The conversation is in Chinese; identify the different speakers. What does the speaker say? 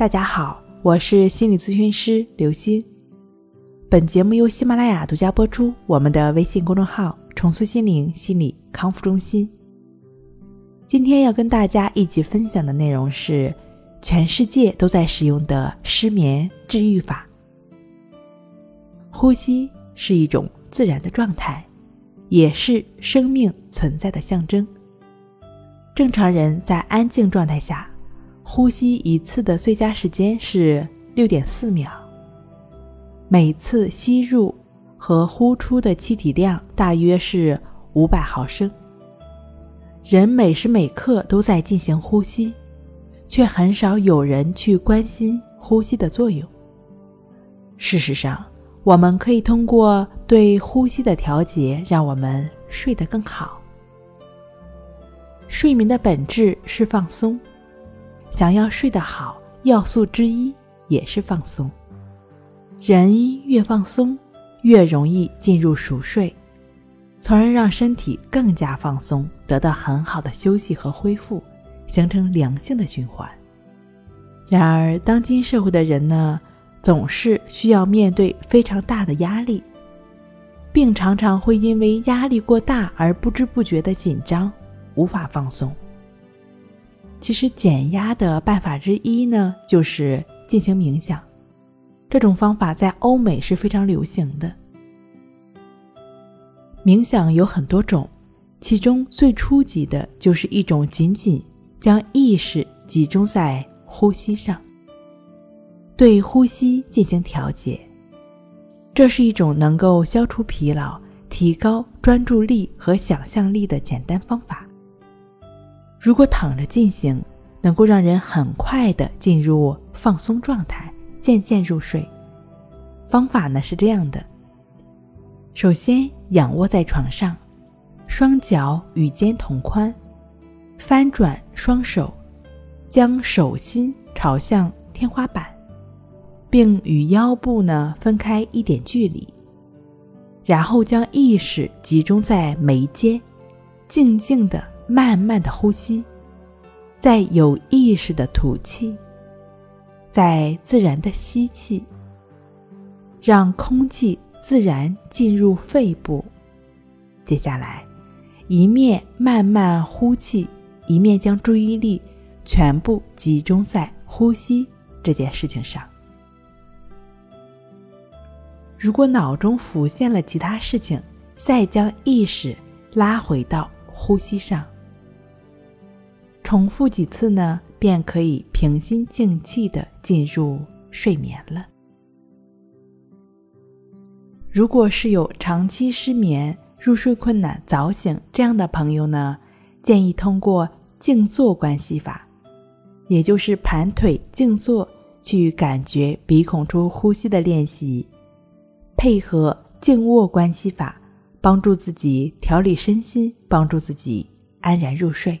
Speaker 1: 大家好，我是心理咨询师刘星。本节目由喜马拉雅独家播出。我们的微信公众号“重塑心灵心理康复中心”。今天要跟大家一起分享的内容是全世界都在使用的失眠治愈法。呼吸是一种自然的状态，也是生命存在的象征。正常人在安静状态下。呼吸一次的最佳时间是六点四秒。每次吸入和呼出的气体量大约是五百毫升。人每时每刻都在进行呼吸，却很少有人去关心呼吸的作用。事实上，我们可以通过对呼吸的调节，让我们睡得更好。睡眠的本质是放松。想要睡得好，要素之一也是放松。人越放松，越容易进入熟睡，从而让身体更加放松，得到很好的休息和恢复，形成良性的循环。然而，当今社会的人呢，总是需要面对非常大的压力，并常常会因为压力过大而不知不觉的紧张，无法放松。其实减压的办法之一呢，就是进行冥想。这种方法在欧美是非常流行的。冥想有很多种，其中最初级的就是一种仅仅将意识集中在呼吸上，对呼吸进行调节。这是一种能够消除疲劳、提高专注力和想象力的简单方法。如果躺着进行，能够让人很快的进入放松状态，渐渐入睡。方法呢是这样的：首先仰卧在床上，双脚与肩同宽，翻转双手，将手心朝向天花板，并与腰部呢分开一点距离，然后将意识集中在眉间，静静的。慢慢的呼吸，在有意识的吐气，在自然的吸气，让空气自然进入肺部。接下来，一面慢慢呼气，一面将注意力全部集中在呼吸这件事情上。如果脑中浮现了其他事情，再将意识拉回到呼吸上。重复几次呢，便可以平心静气的进入睡眠了。如果是有长期失眠、入睡困难、早醒这样的朋友呢，建议通过静坐关系法，也就是盘腿静坐，去感觉鼻孔处呼吸的练习，配合静卧关系法，帮助自己调理身心，帮助自己安然入睡。